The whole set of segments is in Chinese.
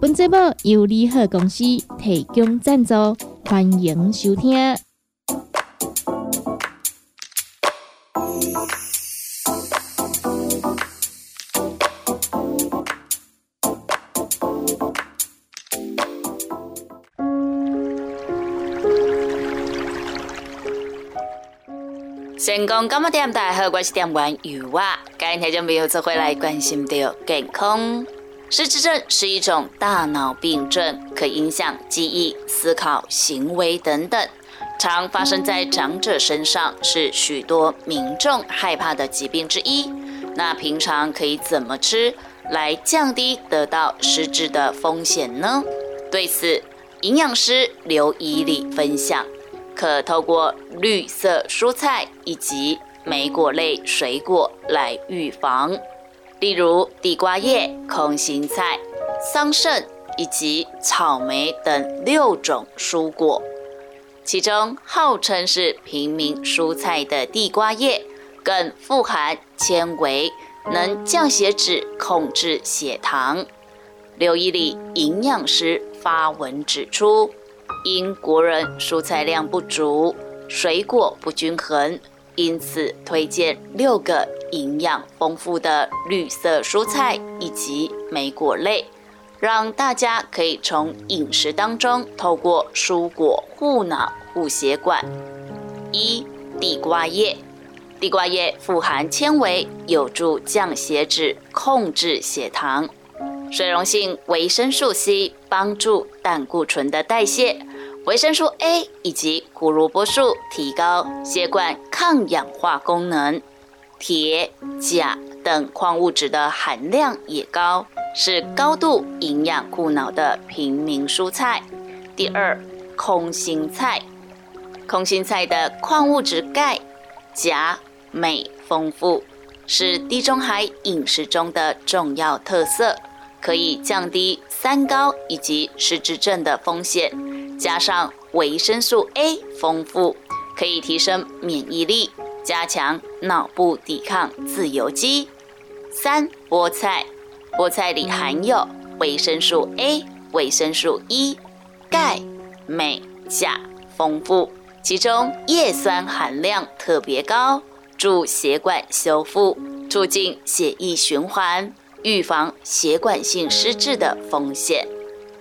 本节目由利好公司提供赞助，欢迎收听。成功干么点？大好，我是点玩鱼娃。今天就没有再回来关心的健康。失智症是一种大脑病症，可影响记忆、思考、行为等等，常发生在长者身上，是许多民众害怕的疾病之一。那平常可以怎么吃来降低得到失智的风险呢？对此，营养师刘以礼分享，可透过绿色蔬菜以及莓果类水果来预防。例如地瓜叶、空心菜、桑葚以及草莓等六种蔬果，其中号称是平民蔬菜的地瓜叶，更富含纤维，能降血脂、控制血糖。刘一里营养师发文指出，因国人蔬菜量不足，水果不均衡。因此，推荐六个营养丰富的绿色蔬菜以及莓果类，让大家可以从饮食当中透过蔬果护脑护血管。一、地瓜叶，地瓜叶富含纤维，有助降血脂、控制血糖；水溶性维生素 C 帮助胆固醇的代谢。维生素 A 以及胡萝卜素提高血管抗氧化功能，铁、钾等矿物质的含量也高，是高度营养护脑的平民蔬菜。第二，空心菜，空心菜的矿物质钙、钾、镁丰富，是地中海饮食中的重要特色，可以降低三高以及失智症的风险。加上维生素 A 丰富，可以提升免疫力，加强脑部抵抗自由基。三菠菜，菠菜里含有维生素 A、维生素 E、钙、镁、钾丰富，其中叶酸含量特别高，助血管修复，促进血液循环，预防血管性失智的风险。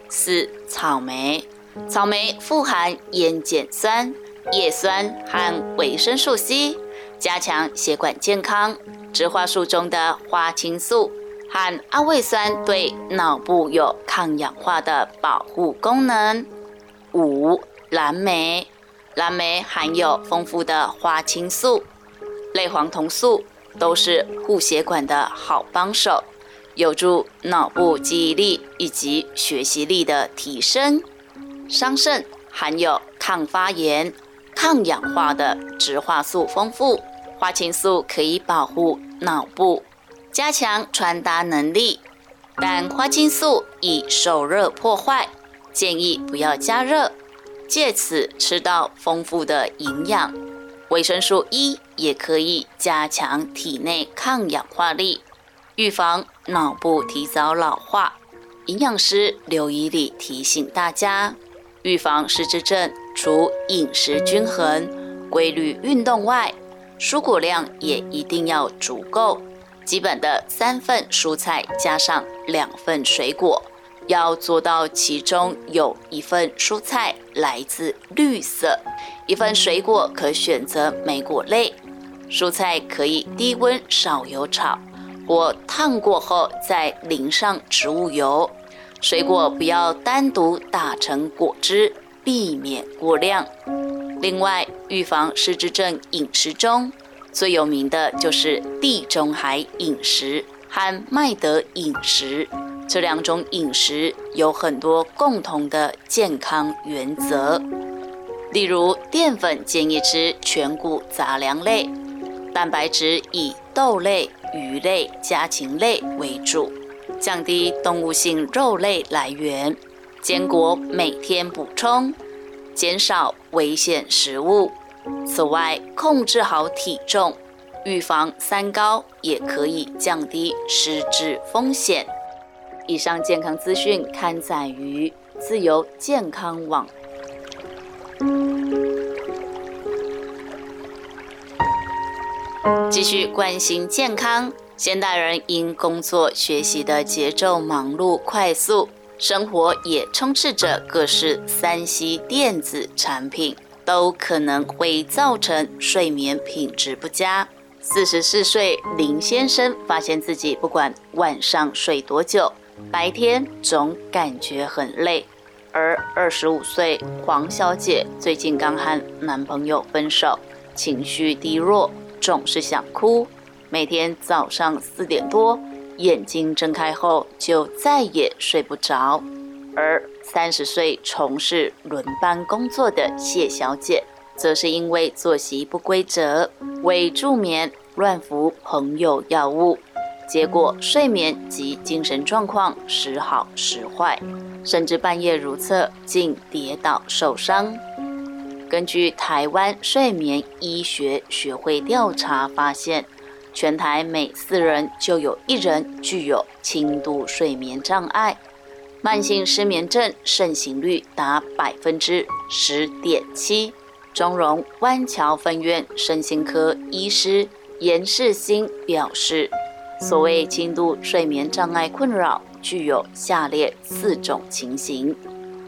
四草莓。草莓富含烟碱酸、叶酸和维生素 C，加强血管健康。植化素中的花青素和阿魏酸对脑部有抗氧化的保护功能。五蓝莓，蓝莓含有丰富的花青素、类黄酮素，都是护血管的好帮手，有助脑部记忆力以及学习力的提升。桑葚含有抗发炎、抗氧化的植化素丰富，花青素可以保护脑部，加强传达能力。但花青素易受热破坏，建议不要加热，借此吃到丰富的营养。维生素 E 也可以加强体内抗氧化力，预防脑部提早老化。营养师刘怡礼提醒大家。预防失智症，除饮食均衡、规律运动外，蔬果量也一定要足够。基本的三份蔬菜加上两份水果，要做到其中有一份蔬菜来自绿色，一份水果可选择莓果类。蔬菜可以低温少油炒，或烫过后再淋上植物油。水果不要单独打成果汁，避免过量。另外，预防失智症饮食中最有名的就是地中海饮食和麦德饮食，这两种饮食有很多共同的健康原则，例如淀粉建议吃全谷杂粮类，蛋白质以豆类、鱼类、家禽类为主，降低动物性肉类来源，坚果每天补充，减少危险食物。此外，控制好体重，预防三高，也可以降低失智风险。以上健康资讯刊载于自由健康网。继续关心健康，现代人因工作学习的节奏忙碌快速，生活也充斥着各式三 C 电子产品。都可能会造成睡眠品质不佳。四十四岁林先生发现自己不管晚上睡多久，白天总感觉很累。而二十五岁黄小姐最近刚和男朋友分手，情绪低落，总是想哭，每天早上四点多眼睛睁开后就再也睡不着。而三十岁从事轮班工作的谢小姐，则是因为作息不规则、未助眠、乱服朋友药物，结果睡眠及精神状况时好时坏，甚至半夜如厕，竟跌倒受伤。根据台湾睡眠医学学会调查发现，全台每四人就有一人具有轻度睡眠障碍。慢性失眠症盛行率达百分之十点七。中荣湾桥分院身心科医师严世新表示，所谓轻度睡眠障碍困扰，具有下列四种情形：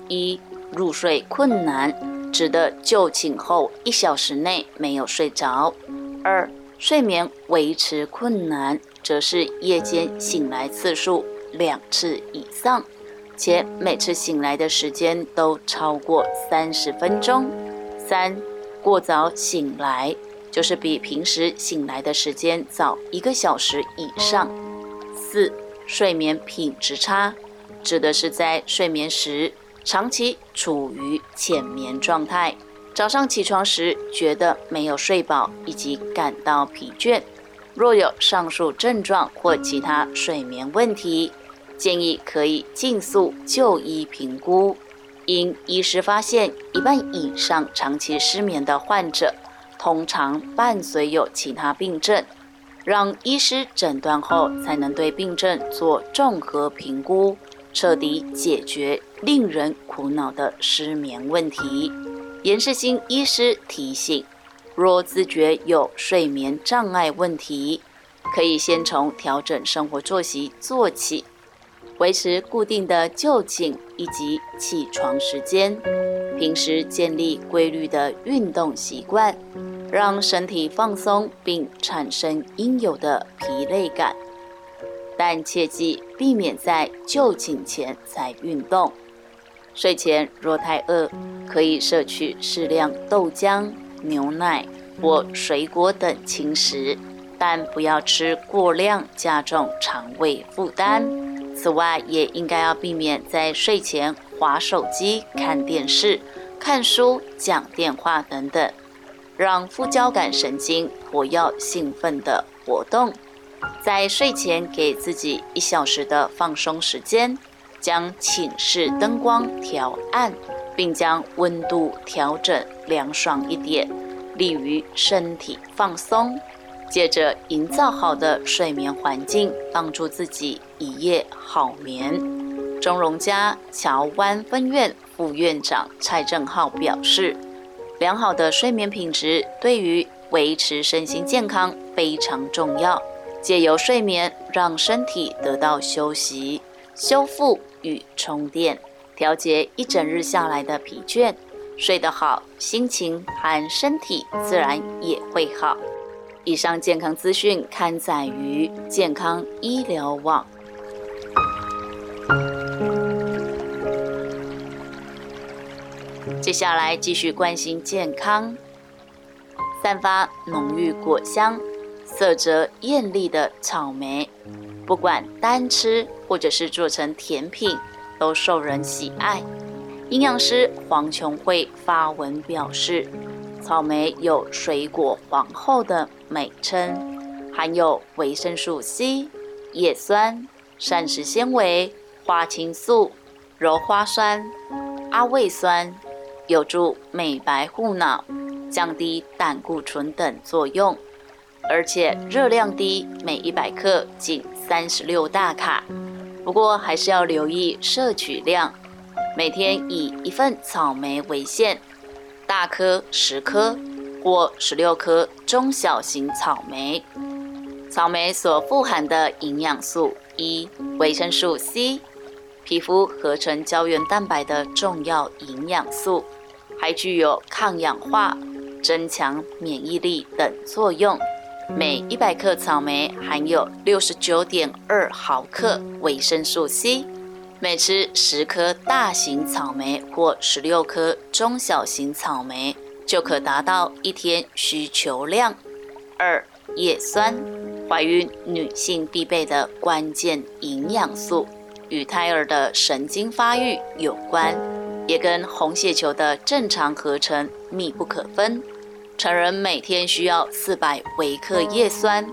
一、入睡困难，指的就寝后一小时内没有睡着；二、睡眠维持困难，则是夜间醒来次数两次以上。且每次醒来的时间都超过三十分钟。三、过早醒来，就是比平时醒来的时间早一个小时以上。四、睡眠品质差，指的是在睡眠时长期处于浅眠状态，早上起床时觉得没有睡饱以及感到疲倦。若有上述症状或其他睡眠问题，建议可以尽速就医评估，因医师发现一半以上长期失眠的患者，通常伴随有其他病症，让医师诊断后才能对病症做综合评估，彻底解决令人苦恼的失眠问题。严世新医师提醒，若自觉有睡眠障碍问题，可以先从调整生活作息做起。维持固定的就寝以及起床时间，平时建立规律的运动习惯，让身体放松并产生应有的疲累感。但切记避免在就寝前才运动。睡前若太饿，可以摄取适量豆浆、牛奶或水果等轻食，但不要吃过量，加重肠胃负担。此外，也应该要避免在睡前划手机、看电视、看书、讲电话等等，让副交感神经活跃兴奋的活动。在睡前给自己一小时的放松时间，将寝室灯光调暗，并将温度调整凉爽一点，利于身体放松。借着营造好的睡眠环境，帮助自己一夜好眠。中荣家桥湾分院副院长蔡正浩表示，良好的睡眠品质对于维持身心健康非常重要。借由睡眠，让身体得到休息、修复与充电，调节一整日下来的疲倦。睡得好，心情和身体自然也会好。以上健康资讯刊载于健康医疗网。接下来继续关心健康。散发浓郁果香、色泽艳丽的草莓，不管单吃或者是做成甜品，都受人喜爱。营养师黄琼慧发文表示，草莓有“水果皇后”的美称，含有维生素 C、叶酸、膳食纤维、花青素、鞣花酸、阿魏酸，有助美白护脑、降低胆固醇等作用。而且热量低，每一百克仅三十六大卡。不过还是要留意摄取量，每天以一份草莓为限，大颗十颗或十六颗中小型草莓。草莓所富含的营养素一，维生素 C，皮肤合成胶原蛋白的重要营养素，还具有抗氧化、增强免疫力等作用。每一百克草莓含有六十九点二毫克维生素 C，每吃十颗大型草莓或十六颗中小型草莓，就可达到一天需求量。二、叶酸，怀孕女性必备的关键营养素，与胎儿的神经发育有关，也跟红血球的正常合成密不可分。成人每天需要四百微克叶酸，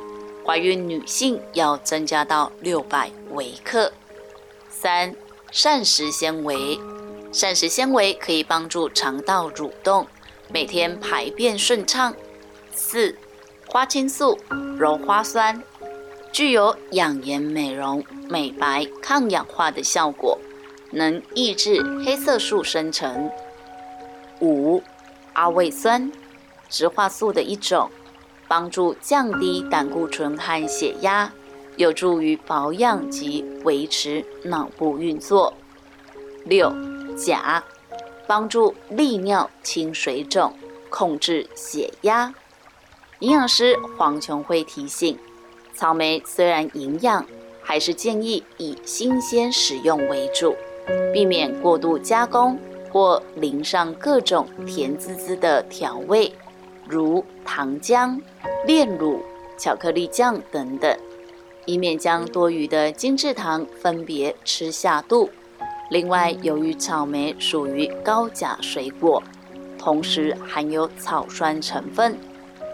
怀孕女性要增加到六百微克。三、膳食纤维，膳食纤维可以帮助肠道蠕动，每天排便顺畅。四、花青素、鞣花酸，具有养颜、美容、美白、抗氧化的效果，能抑制黑色素生成。五、阿魏酸。植化素的一种，帮助降低胆固醇和血压，有助于保养及维持脑部运作。六、钾，帮助利尿、清水肿、控制血压。营养师黄琼慧提醒：草莓虽然营养，还是建议以新鲜食用为主，避免过度加工或淋上各种甜滋滋的调味。如糖浆、炼乳、巧克力酱等等，以免将多余的精制糖分别吃下肚。另外，由于草莓属于高钾水果，同时含有草酸成分，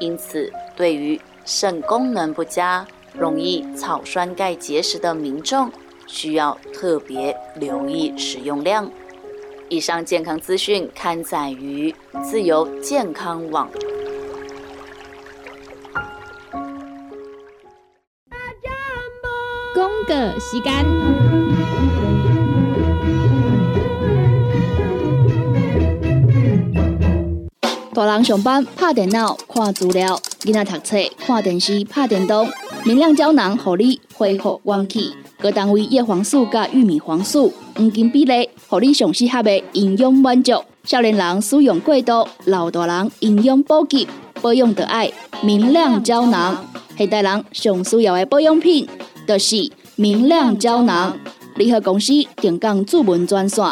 因此对于肾功能不佳、容易草酸钙结石的民众，需要特别留意使用量。以上健康资讯刊载于自由健康网。时间，大人上班拍电脑看资料，囡仔读册看电视拍电动。明亮胶囊，合你恢复元气。各单位叶黄素加玉米黄素黄金比例，合你上适合的营养满足。少年人使用过度，老大人营养补给，保养的爱明亮胶囊。现代人上需要的保养品，就是。明亮胶囊，联合公司定岗主文专线：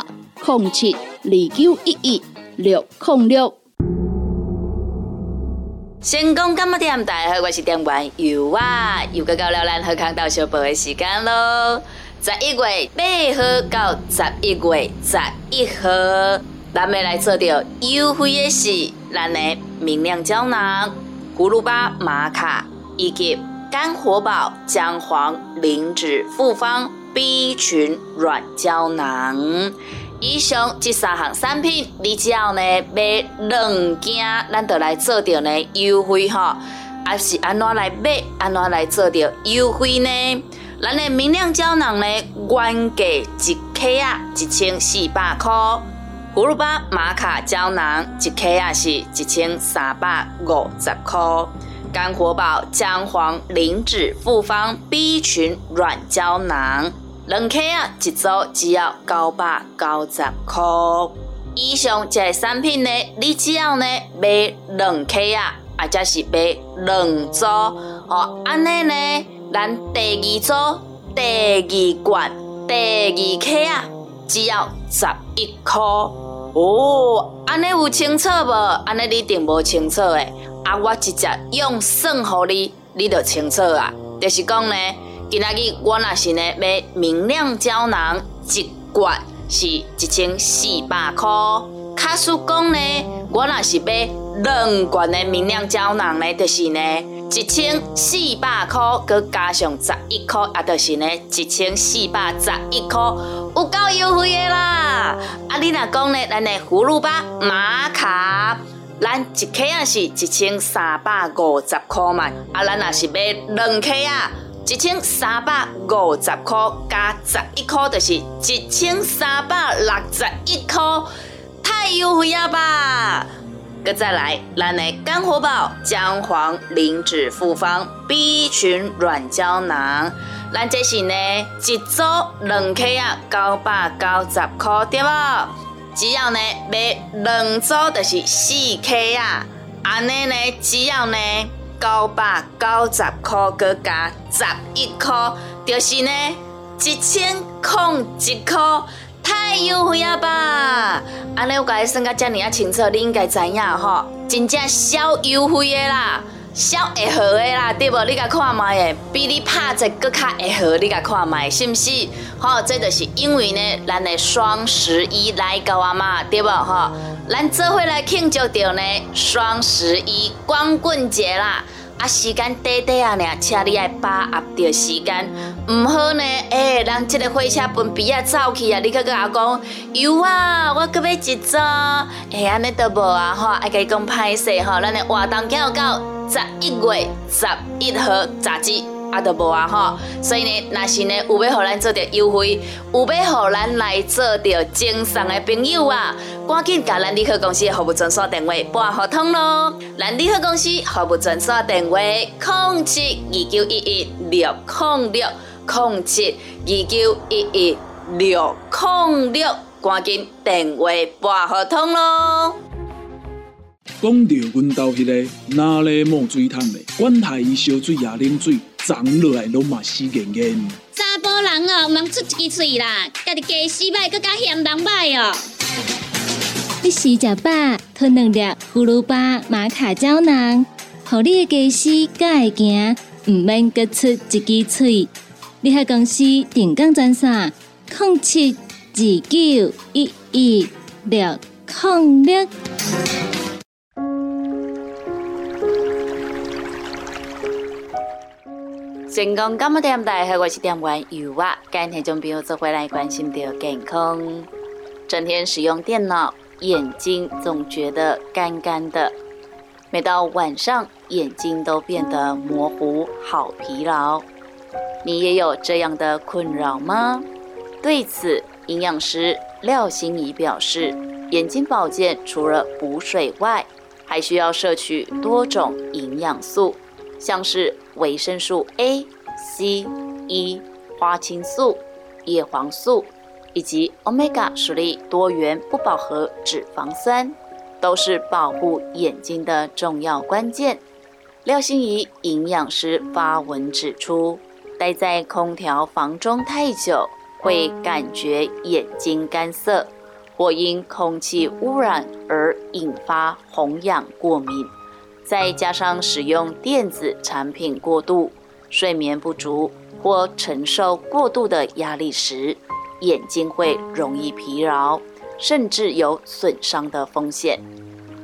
零七二九一一六零六。成功干么店，大家好，我是店员尤啊，又到了咱喝康到小宝的时间咯。十一月八号到十一月十一号，咱们来做着优惠的是咱的明亮胶囊、葫芦巴玛卡以及。肝火宝姜黄磷脂复方 B 群软胶囊，以上这三项产品，你只要呢买两件，咱就来做掉呢优惠哈。还是安怎来买，安怎来做掉优惠呢？咱的明亮胶囊呢，原价一克啊一千四百块，葫芦巴玛卡胶囊一克啊是一千三百五十块。肝活宝姜黄磷脂复方 B 群软胶囊，两克啊，一组只要九百九十块。以上这些产品呢，你只要呢买两克啊，或者是买两组哦，安尼呢，咱第二组、第二罐、第二克啊，只要十一块哦。安尼有清楚无？安尼你定无清楚诶。啊！我直接用算互你，你就清楚啊。就是讲呢，今仔日我若是呢买明亮胶囊一罐是一千四百块。卡叔讲呢，我若是买两罐的明亮胶囊呢，就是呢一千四百块，佮加上十一块，也就是呢一千四百十一块，有够优惠的啦！啊，你若讲呢，咱的葫芦巴、玛卡。咱一克啊是一千三百五十块嘛，啊，咱若是买两克啊，一千三百五十块加十一块，就是一千三百六十一块，太优惠了吧！搁再来，咱的干活宝姜黄磷脂复方 B 群软胶囊，咱这是呢一组两克啊，九百九十块对不？只要呢买两组就是四 K 啊，安尼呢只要呢九百九十块搁加十一块，就是呢一千空一块，太优惠了吧？安尼我甲你算甲遮尔啊清楚，你应该知影吼，真正小优惠的啦。小会好的啦，对无？你甲看卖诶，比你拍者搁较会好，你甲看卖，是毋是？吼，这就是因为呢，咱的双十一来到啊嘛，对无？吼，咱做回来庆祝着呢双十一光棍节啦。啊，时间短短啊，尔，请你爱把握着时间，毋好呢，诶，人即个火车分别啊走去啊，你搁甲我讲，有啊，我搁要一组，诶，安尼都无啊，吼，爱甲伊讲歹势吼，咱的活动叫到十一月十一号截止。啊，都无啊吼，所以呢，若是呢有要互咱做着优惠，有要互咱来做着精送的朋友啊，赶紧甲咱利好公司的服务专线电话拨合通咯。咱利好公司服务专线电话：零七二九一一六零六零七二九一一六零六，赶紧电话拨合通咯。讲到阮兜迄个哪里冒水桶的，管他伊烧水也啉水，长落来拢嘛死严严。查甫人哦，毋通出一支嘴啦，家己家死歹，更加嫌人歹哦。你食食饱，吞两粒葫芦巴、玛卡胶囊，互你的家洗更会行，毋免各出一支嘴。你喺公司定岗专线：零七二九一一六零六。成功感冒店大好，我是店员尤娃，今天种朋友做回来关心到健康。整天使用电脑，眼睛总觉得干干的，每到晚上眼睛都变得模糊，好疲劳。你也有这样的困扰吗？对此，营养师廖心怡表示，眼睛保健除了补水外，还需要摄取多种营养素。像是维生素 A、C、E、花青素、叶黄素以及 Omega 属类多元不饱和脂肪酸，都是保护眼睛的重要关键。廖心怡营养师发文指出，待在空调房中太久，会感觉眼睛干涩，或因空气污染而引发红痒过敏。再加上使用电子产品过度、睡眠不足或承受过度的压力时，眼睛会容易疲劳，甚至有损伤的风险。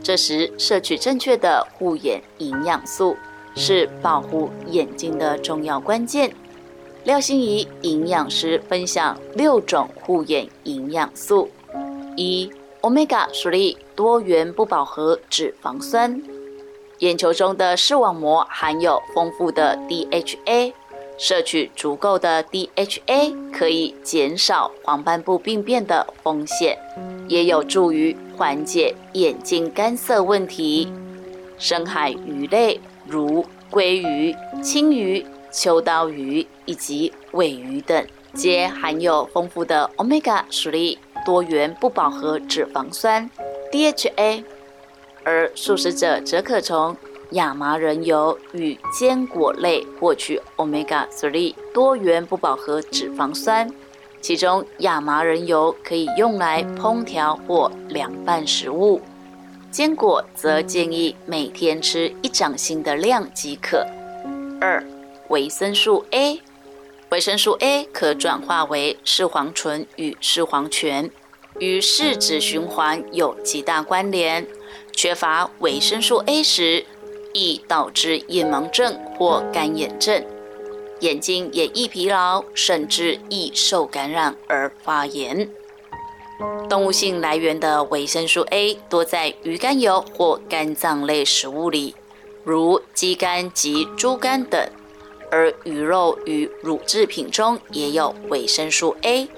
这时，摄取正确的护眼营养素是保护眼睛的重要关键。廖心怡营养师分享六种护眼营养素：一、Omega 属于多元不饱和脂肪酸。眼球中的视网膜含有丰富的 DHA，摄取足够的 DHA 可以减少黄斑部病变的风险，也有助于缓解眼睛干涩问题。深海鱼类如鲑鱼、青鱼、秋刀鱼以及尾鱼等，皆含有丰富的 Omega 属类多元不饱和脂肪酸 DHA。而素食者则可从亚麻仁油与坚果类获取 omega-3 多元不饱和脂肪酸，其中亚麻仁油可以用来烹调或凉拌食物，坚果则建议每天吃一掌心的量即可。二、维生素 A，维生素 A 可转化为视黄醇与视黄醛，与视脂循环有极大关联。缺乏维生素 A 时，易导致夜盲症或干眼症，眼睛也易疲劳，甚至易受感染而发炎。动物性来源的维生素 A 多在鱼肝油或肝脏类食物里，如鸡肝及猪肝等。而鱼肉与乳制品中也有维生素 A，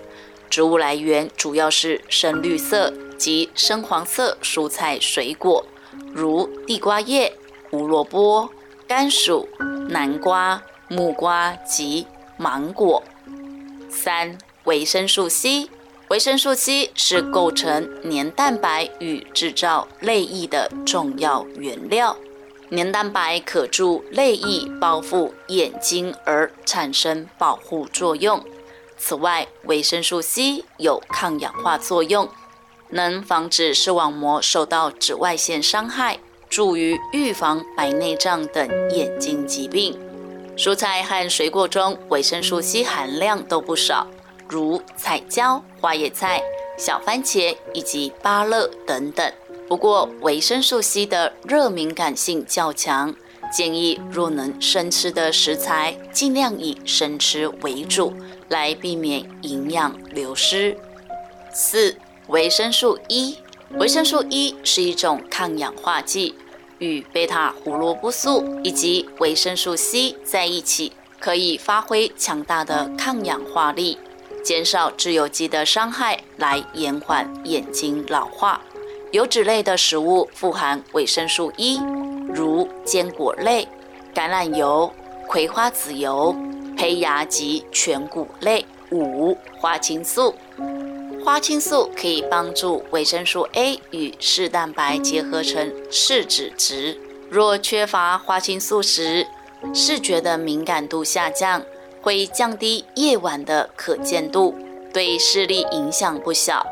植物来源主要是深绿色及深黄色蔬菜水果，如地瓜叶、胡萝卜、甘薯、南瓜、木瓜及芒果。三、维生素 C，维生素 C 是构成黏蛋白与制造泪液的重要原料。黏蛋白可助泪液包覆眼睛而产生保护作用。此外，维生素 C 有抗氧化作用，能防止视网膜受到紫外线伤害，助于预防白内障等眼睛疾病。蔬菜和水果中维生素 C 含量都不少，如彩椒、花椰菜、小番茄以及芭乐等等。不过，维生素 C 的热敏感性较强，建议若能生吃的食材，尽量以生吃为主，来避免营养流失。四、维生素 E，维生素 E 是一种抗氧化剂，与贝塔胡萝卜素以及维生素 C 在一起，可以发挥强大的抗氧化力，减少自由基的伤害，来延缓眼睛老化。油脂类的食物富含维生素 E，如坚果类、橄榄油、葵花籽油、胚芽及全谷类。五、花青素，花青素可以帮助维生素 A 与视蛋白结合成视脂质。若缺乏花青素时，视觉的敏感度下降，会降低夜晚的可见度，对视力影响不小。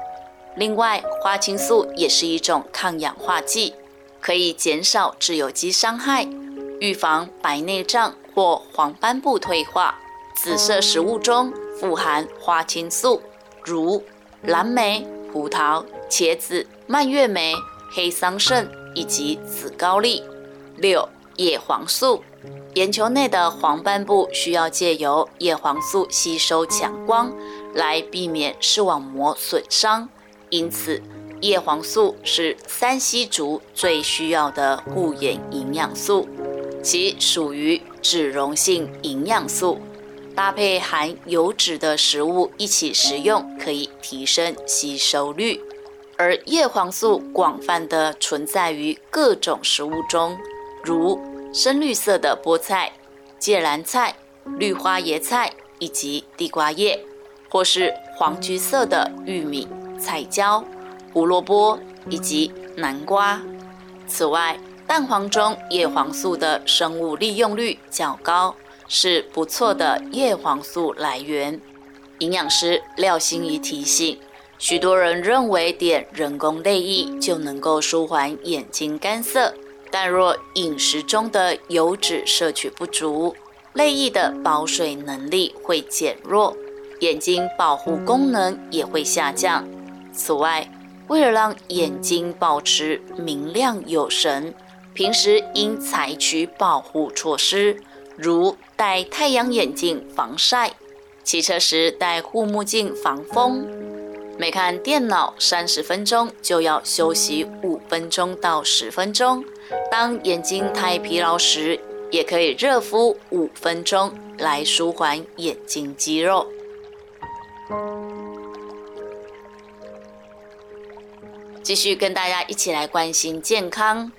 另外，花青素也是一种抗氧化剂，可以减少自由基伤害，预防白内障或黄斑部退化。紫色食物中富含花青素，如蓝莓、葡萄、茄子、蔓越莓、黑桑葚以及紫高丽。六、叶黄素，眼球内的黄斑部需要借由叶黄素吸收强光，来避免视网膜损伤。因此，叶黄素是三烯族最需要的护眼营养素，其属于脂溶性营养素，搭配含油脂的食物一起食用，可以提升吸收率。而叶黄素广泛的存在于各种食物中，如深绿色的菠菜、芥蓝菜、绿花椰菜以及地瓜叶，或是黄橘色的玉米。彩椒、胡萝卜以及南瓜。此外，蛋黄中叶黄素的生物利用率较高，是不错的叶黄素来源。营养师廖心怡提醒：许多人认为点人工泪液就能够舒缓眼睛干涩，但若饮食中的油脂摄取不足，泪液的保水能力会减弱，眼睛保护功能也会下降。此外，为了让眼睛保持明亮有神，平时应采取保护措施，如戴太阳眼镜防晒，骑车时戴护目镜防风，每看电脑三十分钟就要休息五分钟到十分钟。当眼睛太疲劳时，也可以热敷五分钟来舒缓眼睛肌肉。继续跟大家一起来关心健康。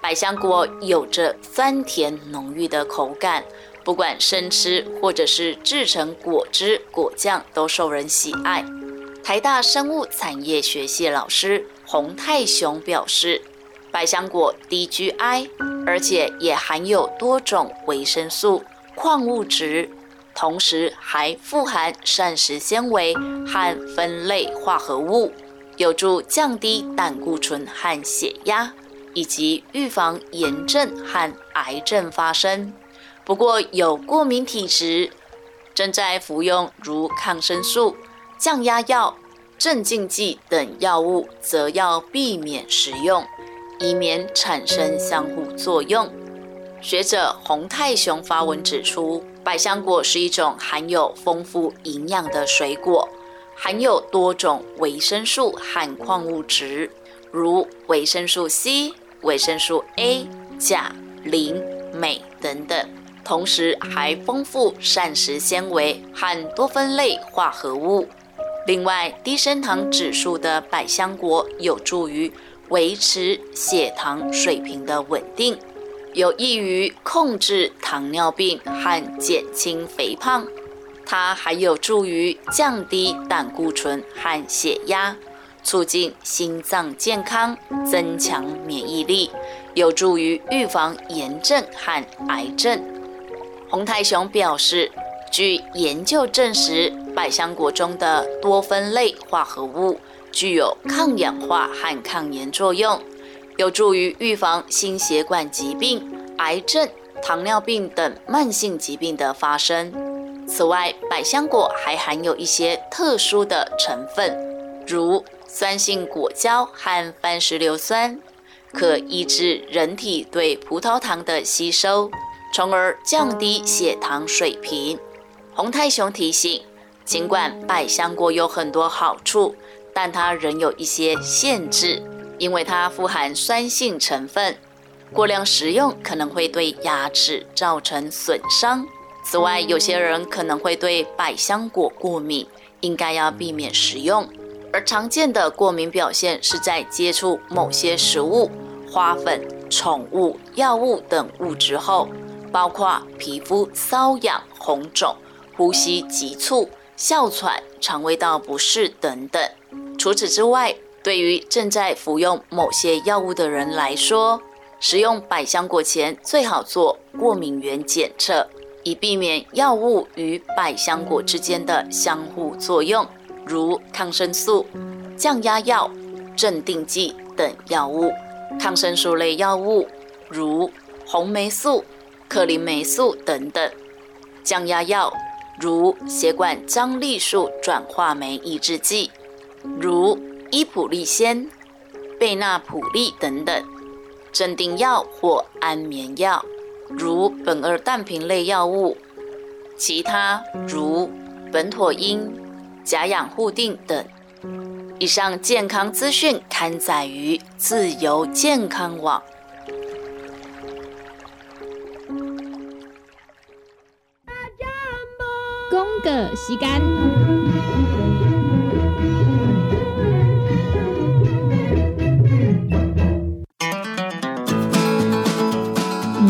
百香果有着酸甜浓郁的口感，不管生吃或者是制成果汁、果酱，都受人喜爱。台大生物产业学系老师洪泰雄表示，百香果低 GI，而且也含有多种维生素、矿物质，同时还富含膳食纤维和酚类化合物。有助降低胆固醇和血压，以及预防炎症和癌症发生。不过，有过敏体质、正在服用如抗生素、降压药、镇静剂等药物，则要避免食用，以免产生相互作用。学者洪泰雄发文指出，百香果是一种含有丰富营养的水果，含有多种维生素和矿物质，如维生素 C、维生素 A、钾、磷、镁等等，同时还丰富膳食纤维和多酚类化合物。另外，低升糖指数的百香果有助于维持血糖水平的稳定。有益于控制糖尿病和减轻肥胖，它还有助于降低胆固醇和血压，促进心脏健康，增强免疫力，有助于预防炎症和癌症。洪泰雄表示，据研究证实，百香果中的多酚类化合物具有抗氧化和抗炎作用。有助于预防心血管疾病、癌症、糖尿病等慢性疾病的发生。此外，百香果还含有一些特殊的成分，如酸性果胶和番石榴酸，可抑制人体对葡萄糖的吸收，从而降低血糖水平。洪太雄提醒，尽管百香果有很多好处，但它仍有一些限制。因为它富含酸性成分，过量食用可能会对牙齿造成损伤。此外，有些人可能会对百香果过敏，应该要避免食用。而常见的过敏表现是在接触某些食物、花粉、宠物、药物等物质后，包括皮肤瘙痒、红肿、呼吸急促、哮喘、肠胃道不适等等。除此之外，对于正在服用某些药物的人来说，食用百香果前最好做过敏原检测，以避免药物与百香果之间的相互作用，如抗生素、降压药、镇定剂等药物。抗生素类药物如红霉素、克林霉素等等；降压药如血管张力素转化酶抑制剂，如。伊普利仙、贝纳普利等等，镇定药或安眠药，如苯二氮平类药物；其他如苯妥因、甲氧互定等。以上健康资讯刊载于自由健康网。公个时间。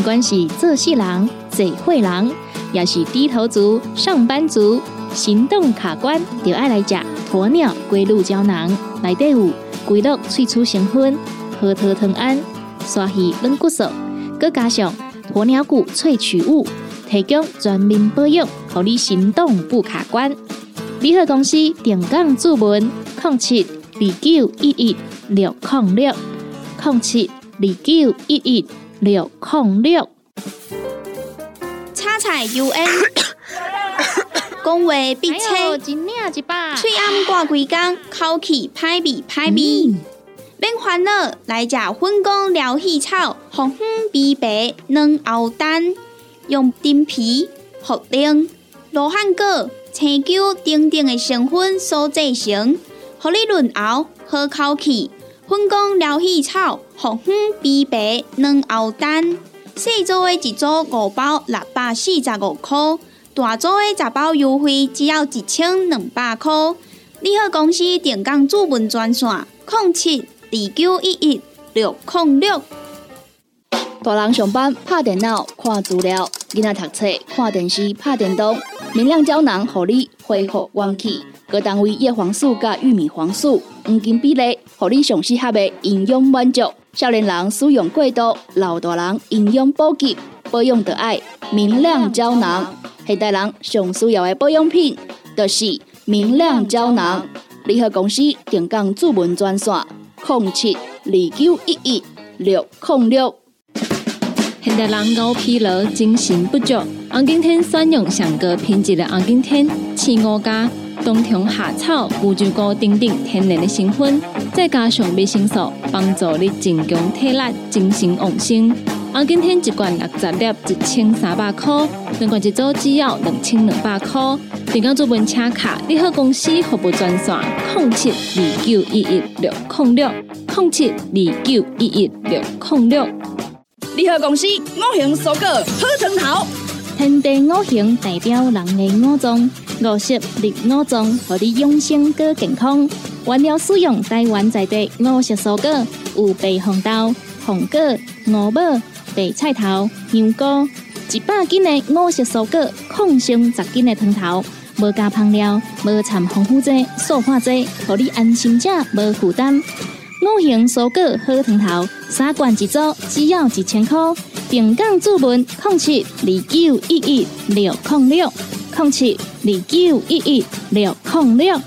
关系做事人、嘴会人，也是低头族、上班族，行动卡关，就爱来食鸵鸟龟鹿胶囊。内底有龟鹿萃取成分，核桃藤胺、刷鱼软骨素，佮加上鸵鸟骨萃取物，提供全面保养，让你行动不卡关。联合公司定岗注文：零七二九一一六零六零七二九一一。六控六，叉菜 U N，讲话必切，嘴暗挂几工，口气歹味歹味。免烦恼，来食粉工疗气草，红粉枇杷软喉丹，用丁皮、茯苓、罗汉果、青椒等等的成分所制成，合你润喉好口气。粉工疗气草。红粉枇杷软喉丹，四组的一组五包六百四十五块，大组的十包优惠只要一千两百块。你好，公司电工主文专线：零七二九一一六零六。大人上班拍电脑看资料，囡仔读册看电视拍电动，明亮胶囊合你恢复元气。各单位叶黄素加玉米黄素黄金比例，合你上适合的营养满足。少年人使用过度，老大人营养补给保养的爱明亮胶囊。现代人上需要的保养品，就是明亮胶囊。联合公司定岗主文专线：零七二九一一六零六。现代人熬疲劳，精神不足。红景天选用上个品质的红景天，青五加冬虫夏草、乌鸡菇等等天然的成分，再加上维生素，帮助你增强体力、精神旺盛。红景天一罐六十粒，一千三百块；两罐一组只要两千两百块。订购做本车卡，你好公司服务专线：零七二九一一六零六零七二九一一六零六。你好公司五行蔬果好成头，天地五行代表人的五脏，五色绿五脏，让你养生更健康。原料使用台湾在地五色蔬果，有白红豆、红果、五宝。白菜头、香菇，一百斤的五色蔬果，抗性十斤的汤头，无加香料，无掺防腐剂、塑化剂，让你安心吃，无负担。五行蔬果好汤头，三罐一组，只要一千块。平港注文：控七二九一一六零六控七二九一一六零六。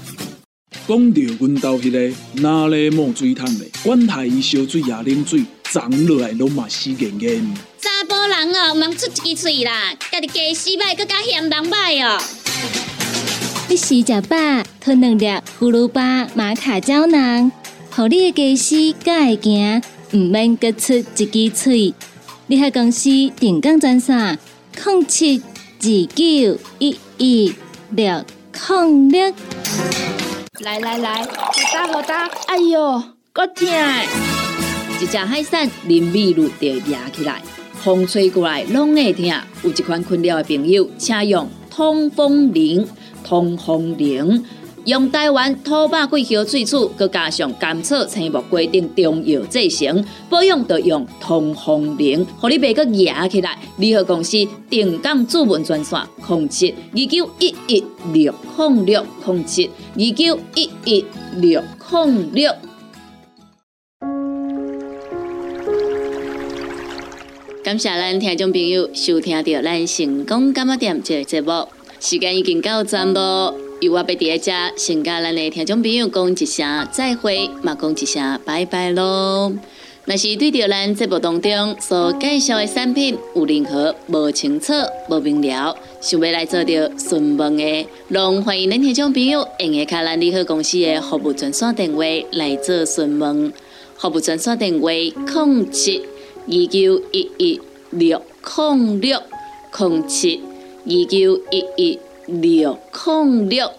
讲到阮兜迄个哪里冒水桶的，管他伊烧水也冷水。长落来拢嘛死严严。查甫人哦，毋通出一支嘴啦，家己家洗歹，更加嫌人歹哦。你食食饱，吞两粒葫芦巴、马卡胶囊，互你的家洗才会行，毋免各出一支嘴。你喺公司定岗赚啥？零七二九一一六零六。来来来，好打好打，哎哟，够痛！一只海扇淋米露就压起来，风吹过来拢会痛。有一款困扰的朋友，请用通风铃。通风铃用台湾土八桂香萃取，佮加上甘草、青木规定中药制成，保养要用通风灵，互你袂佮压起来。联合公司定岗主文专线：控七二九一一六控六控七二九一一六控六。感谢咱听众朋友收听到咱成功感冒店这个节目，时间已经到站咯。有我要伫遮先甲咱的听众朋友讲一声再会，嘛讲一声拜拜咯。若是对着咱节目当中所介绍的产品有任何无清楚、无明了，想要来做着询问的，拢欢迎恁听众朋友用下卡咱利好公司的服务专线电话来做询问，服务专线电话控七。二九一一六零六零七二九一一六零六，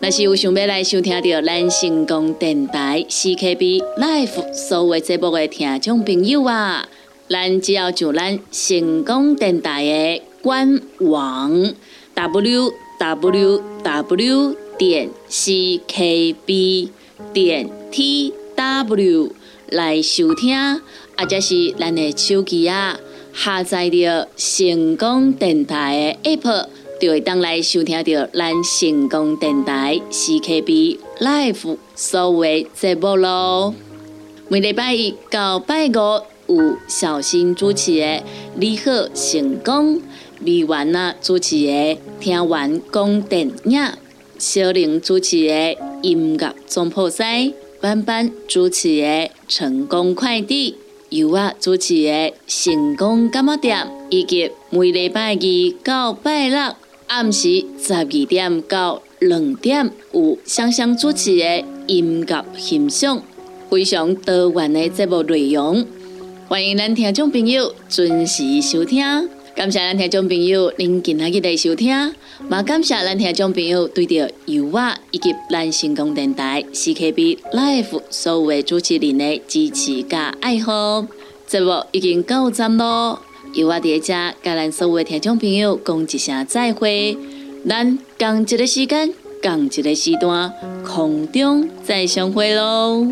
若是有想要来收听到咱成功电台 CKB Life 所有节目的听众朋友啊，咱只要上咱成功电台的官网 w w w 点 c k b 点 t w 来收听。或者是咱的手机啊，下载着成功电台的 App，就会当来收听到咱成功电台 CKB Live 所有节目咯。每礼拜一到拜五有小新主持的你好成功，美完啊主持的听完讲电影，小玲主持的音乐总破塞，班班主持的成功快递。由我主持的成功感冒店，以及每礼拜二到拜六暗时十二点到两点有香香主持的音乐欣赏，非常多元的节目内容，欢迎咱听众朋友准时收听。感谢咱听众朋友您今日的收听，也感谢咱听众朋友对着油画以及咱成功电台 CKB Life 所有的主持人的支持加爱好。节目已经到站咯，由我伫遮甲咱所有的听众朋友讲一声再会，咱共一个时间，共一个时段，空中再相会喽。